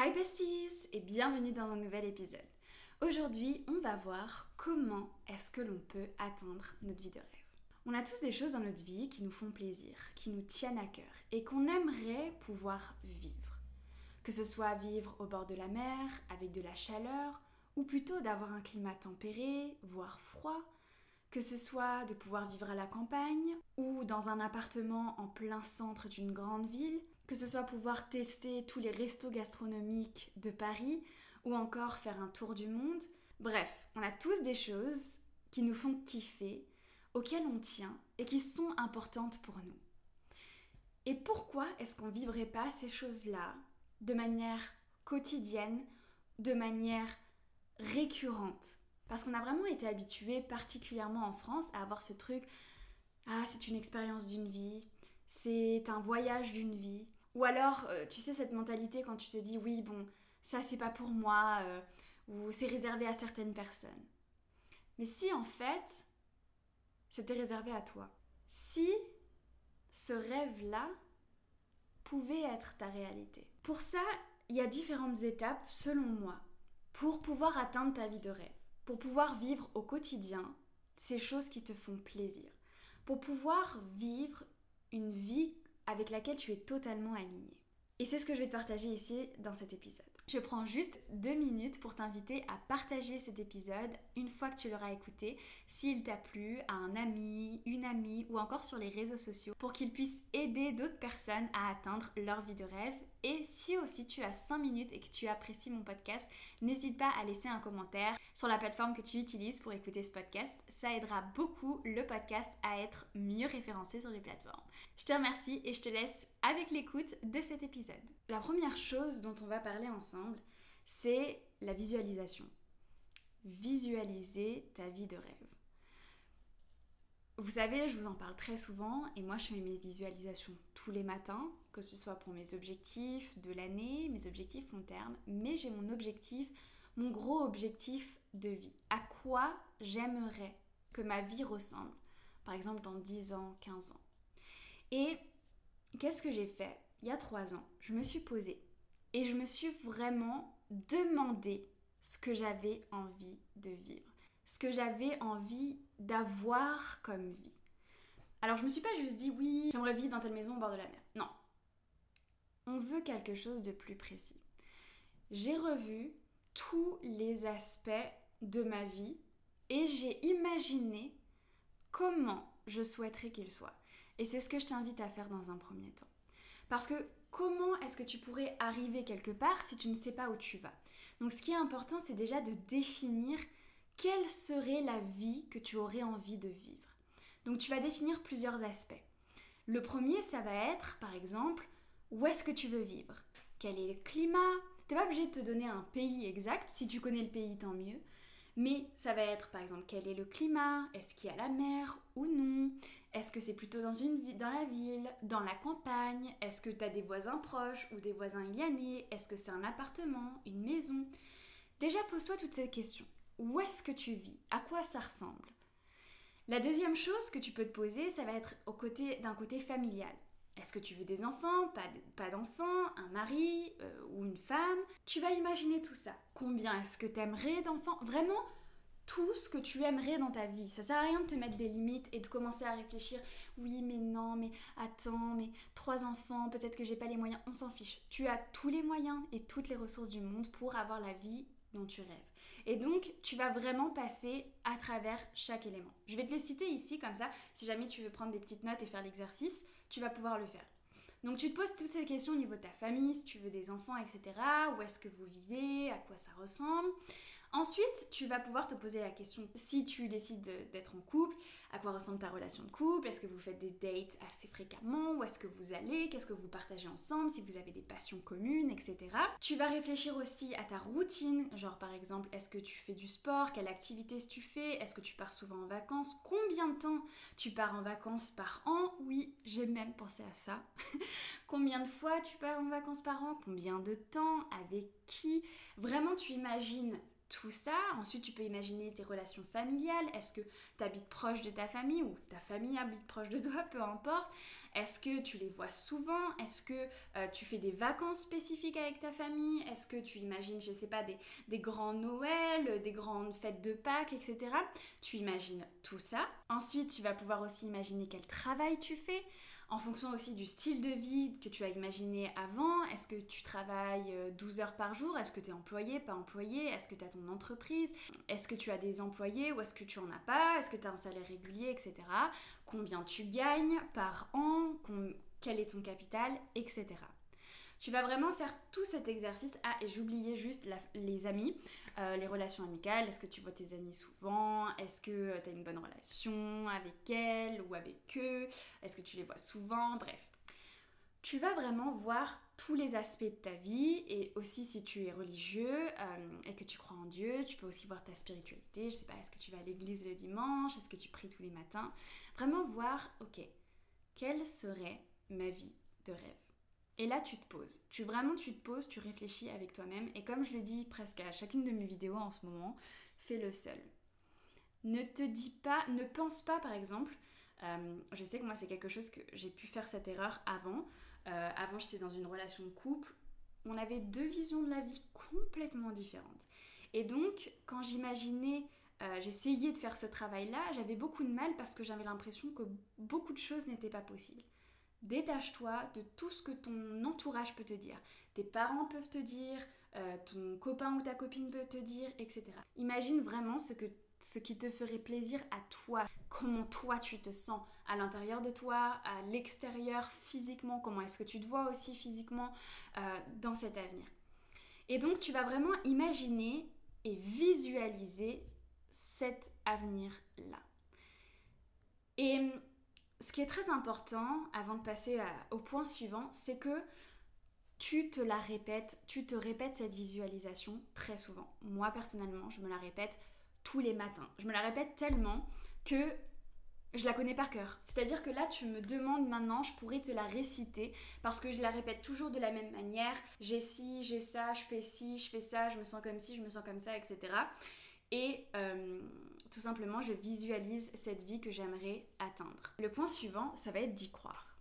Hi besties et bienvenue dans un nouvel épisode. Aujourd'hui, on va voir comment est-ce que l'on peut atteindre notre vie de rêve. On a tous des choses dans notre vie qui nous font plaisir, qui nous tiennent à cœur et qu'on aimerait pouvoir vivre. Que ce soit vivre au bord de la mer, avec de la chaleur, ou plutôt d'avoir un climat tempéré, voire froid, que ce soit de pouvoir vivre à la campagne ou dans un appartement en plein centre d'une grande ville, que ce soit pouvoir tester tous les restos gastronomiques de Paris ou encore faire un tour du monde. Bref, on a tous des choses qui nous font kiffer, auxquelles on tient et qui sont importantes pour nous. Et pourquoi est-ce qu'on vivrait pas ces choses-là de manière quotidienne, de manière récurrente? Parce qu'on a vraiment été habitué, particulièrement en France, à avoir ce truc ah, c'est une expérience d'une vie, c'est un voyage d'une vie. Ou alors, euh, tu sais, cette mentalité quand tu te dis oui, bon, ça c'est pas pour moi, euh, ou c'est réservé à certaines personnes. Mais si en fait, c'était réservé à toi. Si ce rêve-là pouvait être ta réalité. Pour ça, il y a différentes étapes, selon moi, pour pouvoir atteindre ta vie de rêve, pour pouvoir vivre au quotidien ces choses qui te font plaisir, pour pouvoir vivre une vie avec laquelle tu es totalement aligné. Et c'est ce que je vais te partager ici dans cet épisode. Je prends juste deux minutes pour t'inviter à partager cet épisode une fois que tu l'auras écouté, s'il t'a plu, à un ami, une amie ou encore sur les réseaux sociaux pour qu'il puisse aider d'autres personnes à atteindre leur vie de rêve. Et si aussi tu as 5 minutes et que tu apprécies mon podcast, n'hésite pas à laisser un commentaire sur la plateforme que tu utilises pour écouter ce podcast. Ça aidera beaucoup le podcast à être mieux référencé sur les plateformes. Je te remercie et je te laisse avec l'écoute de cet épisode. La première chose dont on va parler ensemble, c'est la visualisation. Visualiser ta vie de rêve. Vous savez, je vous en parle très souvent et moi je fais mes visualisations tous les matins, que ce soit pour mes objectifs de l'année, mes objectifs long terme, mais j'ai mon objectif, mon gros objectif de vie. À quoi j'aimerais que ma vie ressemble, par exemple dans 10 ans, 15 ans. Et qu'est-ce que j'ai fait Il y a trois ans, je me suis posée et je me suis vraiment demandé ce que j'avais envie de vivre, ce que j'avais envie d'avoir comme vie. Alors je me suis pas juste dit oui, j'aimerais vivre dans telle maison au bord de la mer. Non. On veut quelque chose de plus précis. J'ai revu tous les aspects de ma vie et j'ai imaginé comment je souhaiterais qu'il soit. Et c'est ce que je t'invite à faire dans un premier temps. Parce que comment est-ce que tu pourrais arriver quelque part si tu ne sais pas où tu vas? Donc ce qui est important, c'est déjà de définir quelle serait la vie que tu aurais envie de vivre. Donc tu vas définir plusieurs aspects. Le premier, ça va être, par exemple, où est-ce que tu veux vivre? Quel est le climat? Tu n'es pas obligé de te donner un pays exact. Si tu connais le pays, tant mieux. Mais ça va être par exemple quel est le climat, est-ce qu'il y a la mer ou non, est-ce que c'est plutôt dans, une, dans la ville, dans la campagne, est-ce que tu as des voisins proches ou des voisins aliénés, est-ce que c'est un appartement, une maison? Déjà pose-toi toutes ces questions. Où est-ce que tu vis? À quoi ça ressemble? La deuxième chose que tu peux te poser, ça va être au côté, d'un côté familial. Est-ce que tu veux des enfants, pas, d'enfants, un mari? Euh, ou une femme? Tu vas imaginer tout ça. Combien est-ce que tu aimerais d'enfants? Vraiment tout ce que tu aimerais dans ta vie. Ça sert à rien de te mettre des limites et de commencer à réfléchir. Oui, mais non, mais attends, mais trois enfants, peut-être que j'ai pas les moyens. On s'en fiche. Tu as tous les moyens et toutes les ressources du monde pour avoir la vie tu rêves. Et donc, tu vas vraiment passer à travers chaque élément. Je vais te les citer ici comme ça, si jamais tu veux prendre des petites notes et faire l'exercice tu vas pouvoir le faire. Donc tu te poses toutes ces questions au niveau de ta famille, si tu veux des enfants, etc. Où est-ce que vous vivez, à quoi ça ressemble. Ensuite, tu vas pouvoir te poser la question, si tu décides d'être en couple, à quoi ressemble ta relation de couple? Est-ce que vous faites des dates assez fréquemment? Où est-ce que vous allez? Qu'est-ce que vous partagez ensemble? Si vous avez des passions communes, etc. Tu vas réfléchir aussi à ta routine, genre par exemple, est-ce que tu fais du sport? Quelle activité tu fais? Est-ce que tu pars souvent en vacances? Combien de temps tu pars en vacances par an? Oui, j'ai même pensé à ça. Combien de fois tu pars en vacances par an? Combien de temps? Avec qui? Vraiment, tu imagines tout ça. Ensuite, tu peux imaginer tes relations familiales. Est-ce que tu habites proche de ta famille ou ta famille habite proche de toi, peu importe. Est-ce que tu les vois souvent? Est-ce que euh, tu fais des vacances spécifiques avec ta famille? Est-ce que tu imagines, je sais pas, des, des grands Noëls, des grandes fêtes de Pâques, etc. Tu imagines ça. Ensuite, tu vas pouvoir aussi imaginer quel travail tu fais en fonction aussi du style de vie que tu as imaginé avant. Est-ce que tu travailles 12 euh, heures par jour? Est-ce que tu es employé, pas employé? Est-ce que tu as ton entreprise? Est-ce que tu as des employés ou est-ce que tu en as pas? Est-ce que tu as un salaire régulier, etc. Combien tu gagnes par an? Quel est ton capital, etc. Tu vas vraiment faire tout cet exercice. Ah, et j'oubliais juste les amis, euh, les relations amicales. Est-ce que tu vois tes amis souvent? Est-ce que euh, tu as une bonne relation avec elles ou avec eux? Est-ce que tu les vois souvent? Bref. Tu vas vraiment voir tous les aspects de ta vie et aussi si tu es religieux euh, et que tu crois en Dieu, tu peux aussi voir ta spiritualité. Je sais pas, est-ce que tu vas à l'église le dimanche? Est-ce que tu pries tous les matins? Vraiment voir, ok, quelle serait ma vie de rêve? Et là, tu te poses. Tu vraiment, tu te poses, tu réfléchis avec toi-même. Et comme je le dis presque à chacune de mes vidéos en ce moment, fais-le seul. Ne te dis pas, ne pense pas par exemple. Euh, je sais que moi, c'est quelque chose que j'ai pu faire cette erreur avant. Euh, avant, j'étais dans une relation de couple. On avait deux visions de la vie complètement différentes. Et donc, quand j'imaginais, euh, j'essayais de faire ce travail-là, j'avais beaucoup de mal parce que j'avais l'impression que beaucoup de choses n'étaient pas possibles. Détache-toi de tout ce que ton entourage peut te dire. Tes parents peuvent te dire, euh, ton copain ou ta copine peut te dire, etc. Imagine vraiment ce, que, ce qui te ferait plaisir à toi, comment toi tu te sens à l'intérieur de toi, à l'extérieur, physiquement, comment est-ce que tu te vois aussi physiquement euh, dans cet avenir. Et donc tu vas vraiment imaginer et visualiser cet avenir-là. Et ce qui est très important avant de passer au point suivant, c'est que tu te la répètes, tu te répètes cette visualisation très souvent. Moi personnellement, je me la répète tous les matins. Je me la répète tellement que je la connais par cœur. C'est-à-dire que là, tu me demandes maintenant, je pourrais te la réciter parce que je la répète toujours de la même manière. J'ai ci, j'ai ça, je fais ci, je fais ça, je me sens comme ci, je me sens comme ça, etc. Et tout simplement, je visualise cette vie que j'aimerais atteindre. Le point suivant, ça va être d'y croire.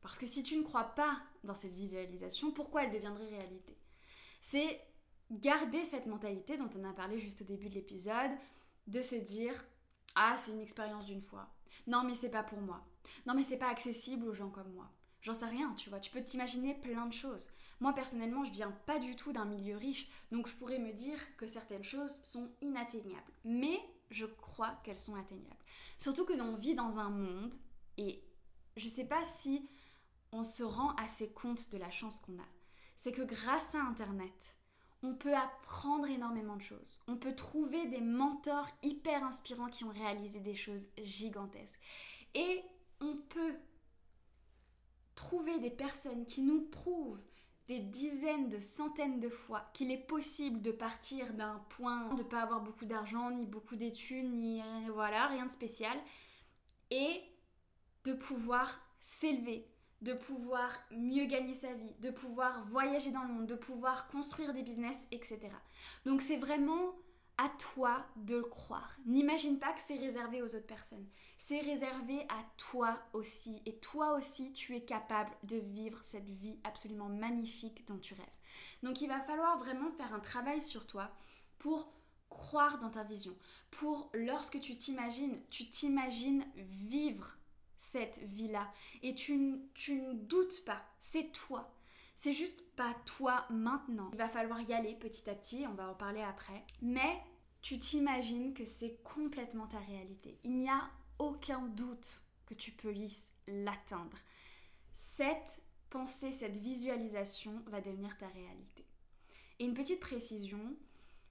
Parce que si tu ne crois pas dans cette visualisation, pourquoi elle deviendrait réalité? C'est garder cette mentalité dont on a parlé juste au début de l'épisode, de se dire ah c'est une expérience d'une fois. Non mais c'est pas pour moi. Non mais c'est pas accessible aux gens comme moi. J'en sais rien, tu vois. Tu peux t'imaginer plein de choses. Moi, personnellement, je viens pas du tout d'un milieu riche, donc je pourrais me dire que certaines choses sont inatteignables. Mais je crois qu'elles sont atteignables. Surtout que l'on vit dans un monde, et je sais pas si on se rend assez compte de la chance qu'on a. C'est que grâce à Internet, on peut apprendre énormément de choses. On peut trouver des mentors hyper inspirants qui ont réalisé des choses gigantesques. Et on peut trouver des personnes qui nous prouvent des dizaines de centaines de fois qu'il est possible de partir d'un point, de pas avoir beaucoup d'argent, ni beaucoup d'études, ni voilà, rien de spécial, et de pouvoir s'élever, de pouvoir mieux gagner sa vie, de pouvoir voyager dans le monde, de pouvoir construire des business, etc. Donc c'est vraiment à toi de le croire. N'imagine pas que c'est réservé aux autres personnes. C'est réservé à toi aussi. Et toi aussi, tu es capable de vivre cette vie absolument magnifique dont tu rêves. Donc il va falloir vraiment faire un travail sur toi pour croire dans ta vision. Pour lorsque tu t'imagines, tu t'imagines vivre cette vie-là. Et tu, tu ne doutes pas, c'est toi. C'est juste pas toi maintenant. Il va falloir y aller petit à petit, on va en parler après. Mais tu t'imagines que c'est complètement ta réalité. Il n'y a aucun doute que tu puisses l'atteindre. Cette pensée, cette visualisation va devenir ta réalité. Et une petite précision,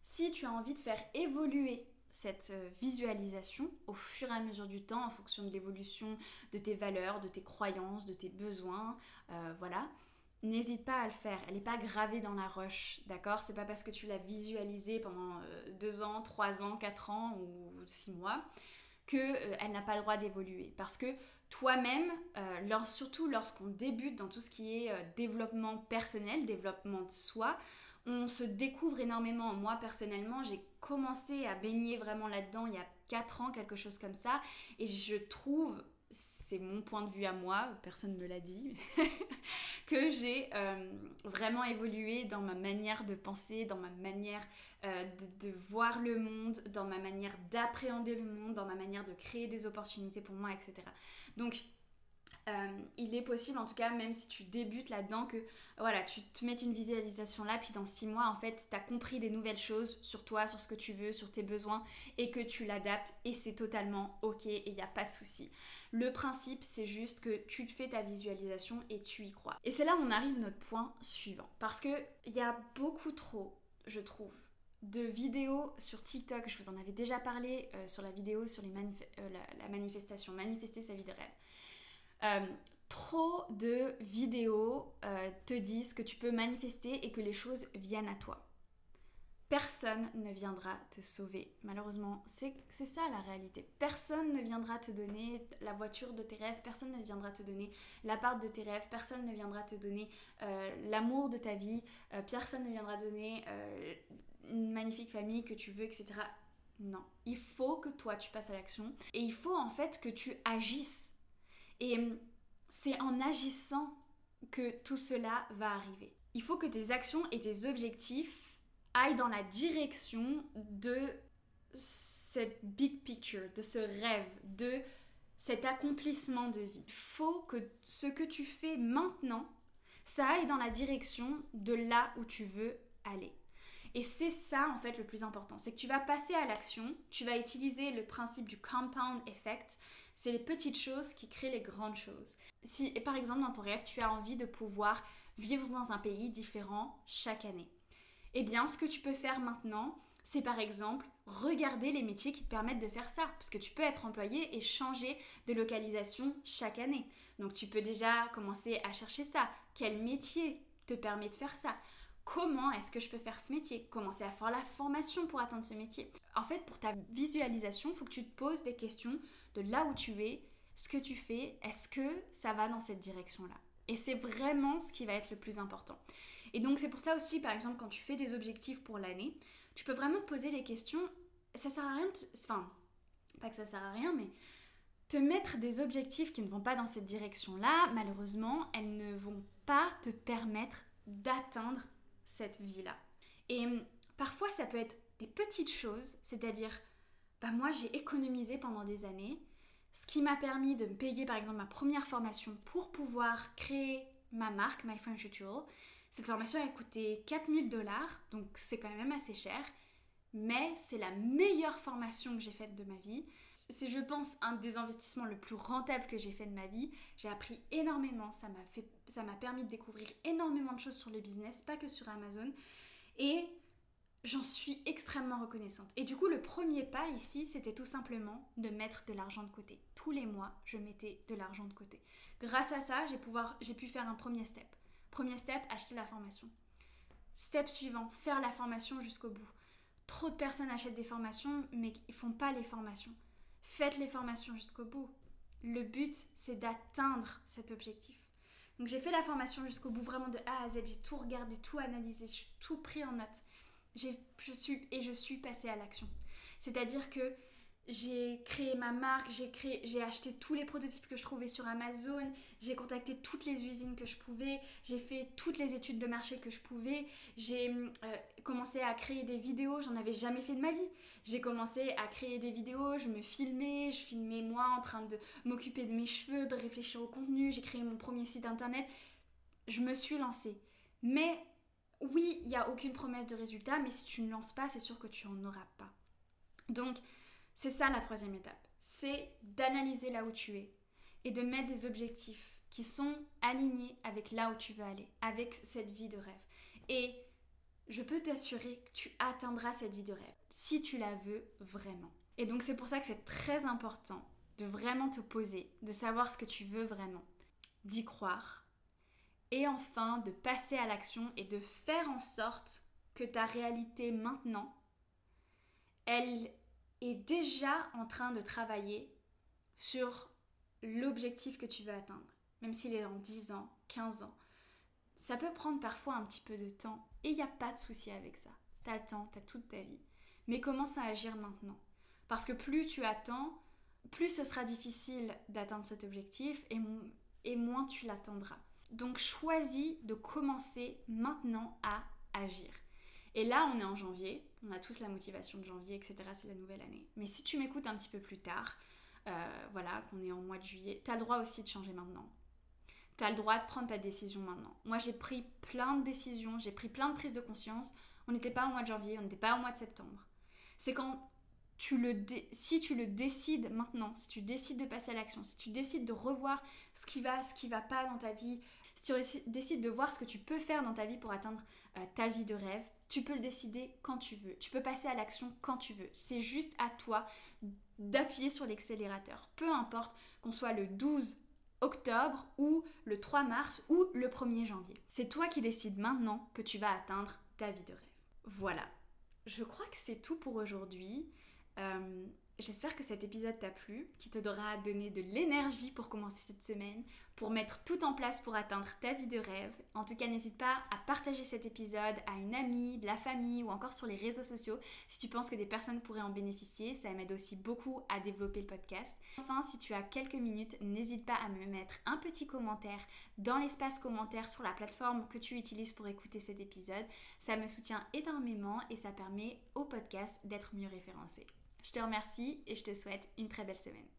si tu as envie de faire évoluer cette euh, visualisation au fur et à mesure du temps en fonction de l'évolution de tes valeurs, de tes croyances, de tes besoins, euh, voilà, n'hésite pas à le faire. Elle n'est pas gravée dans la roche, d'accord? C'est pas parce que tu l'as visualisée pendant euh, deux ans, trois ans, quatre ans ou six mois que euh, elle n'a pas le droit d'évoluer. Parce que toi-même, euh, surtout lorsqu'on débute dans tout ce qui est développement personnel, développement de soi, On se découvre énormément. Moi, personnellement, j'ai commencé à baigner vraiment là-dedans il y a 4 ans, quelque chose comme ça. Et je trouve, mon point de vue à moi, personne ne me l'a dit, que j'ai euh, vraiment évolué dans ma manière de penser, dans ma manière euh, de, voir le monde, dans ma manière d'appréhender le monde, dans ma manière de créer des opportunités pour moi, etc. Donc, euh, il est possible, en tout cas, même si tu débutes là-dedans, que voilà, tu te mettes une visualisation là, puis dans six mois, en fait, tu as compris des nouvelles choses sur toi, sur ce que tu veux, sur tes besoins, et que tu l'adaptes, et c'est totalement ok, et il n'y a pas de souci. Le principe, c'est juste que tu te fais ta visualisation et tu y crois. Et c'est là où on arrive à notre point suivant. Parce qu'il y a beaucoup trop, je trouve, de vidéos sur TikTok, je vous en avais déjà parlé euh, sur la vidéo sur les euh, la, la manifestation, manifester sa vie de rêve euh, trop de vidéos euh, te disent que tu peux manifester et que les choses viennent à toi. Personne ne viendra te sauver. Malheureusement, c'est ça la réalité. Personne ne viendra te donner la voiture de tes rêves, personne ne viendra te donner l'appart de tes rêves, personne ne viendra te donner euh, l'amour de ta vie, personne ne viendra donner une magnifique famille que tu veux, etc. Non, il faut que toi tu passes à l'action et il faut en fait que tu agisses et hum, c'est en agissant que tout cela va arriver. Il faut que tes actions et tes objectifs aillent dans la direction de cette big picture, de ce rêve, de cet accomplissement de vie. Il faut que ce que tu fais maintenant, ça aille dans la direction de là où tu veux aller. Et c'est ça en fait le plus important, c'est que tu vas passer à l'action, tu vas utiliser le principe du compound effect, c'est les petites choses qui créent les grandes choses. Si par exemple dans ton rêve, tu as envie de pouvoir vivre dans un pays différent chaque année, eh bien ce que tu peux faire maintenant, c'est par exemple regarder les métiers qui te permettent de faire ça. Parce que tu peux être employé et changer de localisation chaque année. Donc tu peux déjà commencer à chercher ça. Quel métier te permet de faire ça? Comment est-ce que je peux faire ce métier? Commencer à faire la formation pour atteindre ce métier? En fait, pour ta visualisation, il faut que tu te poses des questions de là où tu es, ce que tu fais, est-ce que ça va dans cette direction-là? Et c'est vraiment ce qui va être le plus important. Et donc c'est pour ça aussi, par exemple, quand tu fais des objectifs pour l'année, tu peux vraiment te poser les questions. Ça sert à rien, enfin, pas que ça sert à rien, mais te mettre des objectifs qui ne vont pas dans cette direction-là, malheureusement, elles ne vont pas te permettre d'atteindre cette vie-là. Et hum, parfois, ça peut être des petites choses, c'est-à-dire, bah moi, j'ai économisé pendant des années, ce qui m'a permis de me payer, par exemple, ma première formation pour pouvoir créer ma marque, My French Ritual. Cette formation a coûté 4000 dollars, donc c'est quand même assez cher mais c'est la meilleure formation que j'ai faite de ma vie. C'est, je pense, un des investissements le plus rentable que j'ai fait de ma vie. J'ai appris énormément, ça m'a, fait, ça m'a permis de découvrir énormément de choses sur le business, pas que sur Amazon. Et j'en suis extrêmement reconnaissante. Et du coup, le premier pas ici, c'était tout simplement de mettre de l'argent de côté. Tous les mois, je mettais de l'argent de côté. Grâce à ça, j'ai, j'ai pu faire un premier step. Premier step, acheter la formation. Step suivant, faire la formation jusqu'au bout. Trop de personnes achètent des formations, mais ils font pas les formations. Faites les formations jusqu'au bout. Le but, c'est d'atteindre cet objectif. Donc j'ai fait la formation jusqu'au bout, vraiment de A à Z. J'ai tout regardé, tout analysé, j'ai tout pris en note. Je suis, et je suis passée à l'action. C'est-à-dire que j'ai créé ma marque, j'ai créé, j'ai acheté tous les prototypes que je trouvais sur Amazon, j'ai contacté toutes les usines que je pouvais, j'ai fait toutes les études de marché que je pouvais, j'ai euh, commencé à créer des vidéos, j'en avais jamais fait de ma vie. J'ai commencé à créer des vidéos, je me filmais, je filmais moi en train de m'occuper de mes cheveux, de réfléchir au contenu, j'ai créé mon premier site internet. Je me suis lancée. Mais oui, il n'y a aucune promesse de résultat, mais si tu ne lances pas, c'est sûr que tu n'en auras pas. Donc, c'est ça la troisième étape. C'est d'analyser là où tu es et de mettre des objectifs qui sont alignés avec là où tu veux aller, avec cette vie de rêve. Et je peux t'assurer que tu atteindras cette vie de rêve si tu la veux vraiment. Et donc c'est pour ça que c'est très important de vraiment te poser, de savoir ce que tu veux vraiment, d'y croire et enfin de passer à l'action et de faire en sorte que ta réalité maintenant, elle déjà en train de travailler sur l'objectif que tu veux atteindre, même s'il est dans 10 ans, 15 ans. Ça peut prendre parfois un petit peu de temps, Et il n'y a pas de souci avec ça. Tu as le temps, tu as toute ta vie. Mais commence à agir maintenant. Parce que plus tu attends, plus ce sera difficile d'atteindre cet objectif et, et moins tu l'atteindras. Donc choisis de commencer maintenant à agir. Et là, on est en janvier, on a tous la motivation de janvier, etc. C'est la nouvelle année. Mais si tu m'écoutes un petit peu plus tard, euh, voilà, qu'on est en mois de juillet, tu as le droit aussi de changer maintenant. Tu as le droit de prendre ta décision maintenant. Moi, j'ai pris plein de décisions, j'ai pris plein de prises de conscience. On n'était pas au mois de janvier, on n'était pas au mois de septembre. C'est quand tu le si tu le décides maintenant, si tu décides de passer à l'action, si tu décides de revoir ce qui va, ce qui va pas dans ta vie, si tu décides de voir ce que tu peux faire dans ta vie pour atteindre euh, ta vie de rêve, tu peux le décider quand tu veux. Tu peux passer à l'action quand tu veux. C'est juste à toi d'appuyer sur l'accélérateur. Peu importe qu'on soit le 12 octobre ou le 3 mars ou le 1er janvier. C'est toi qui décides maintenant que tu vas atteindre ta vie de rêve. Voilà. Je crois que c'est tout pour aujourd'hui. Euh, J'espère que cet épisode t'a plu, qui te donnera donner de l'énergie pour commencer cette semaine, pour mettre tout en place pour atteindre ta vie de rêve. En tout cas, n'hésite pas à partager cet épisode à une amie, de la famille ou encore sur les réseaux sociaux si tu penses que des personnes pourraient en bénéficier. Ça m'aide aussi beaucoup à développer le podcast. Enfin, si tu as quelques minutes, n'hésite pas à me mettre un petit commentaire dans l'espace commentaire sur la plateforme que tu utilises pour écouter cet épisode. Ça me soutient énormément et ça permet au podcast d'être mieux référencé. Je te remercie et je te souhaite une très belle semaine.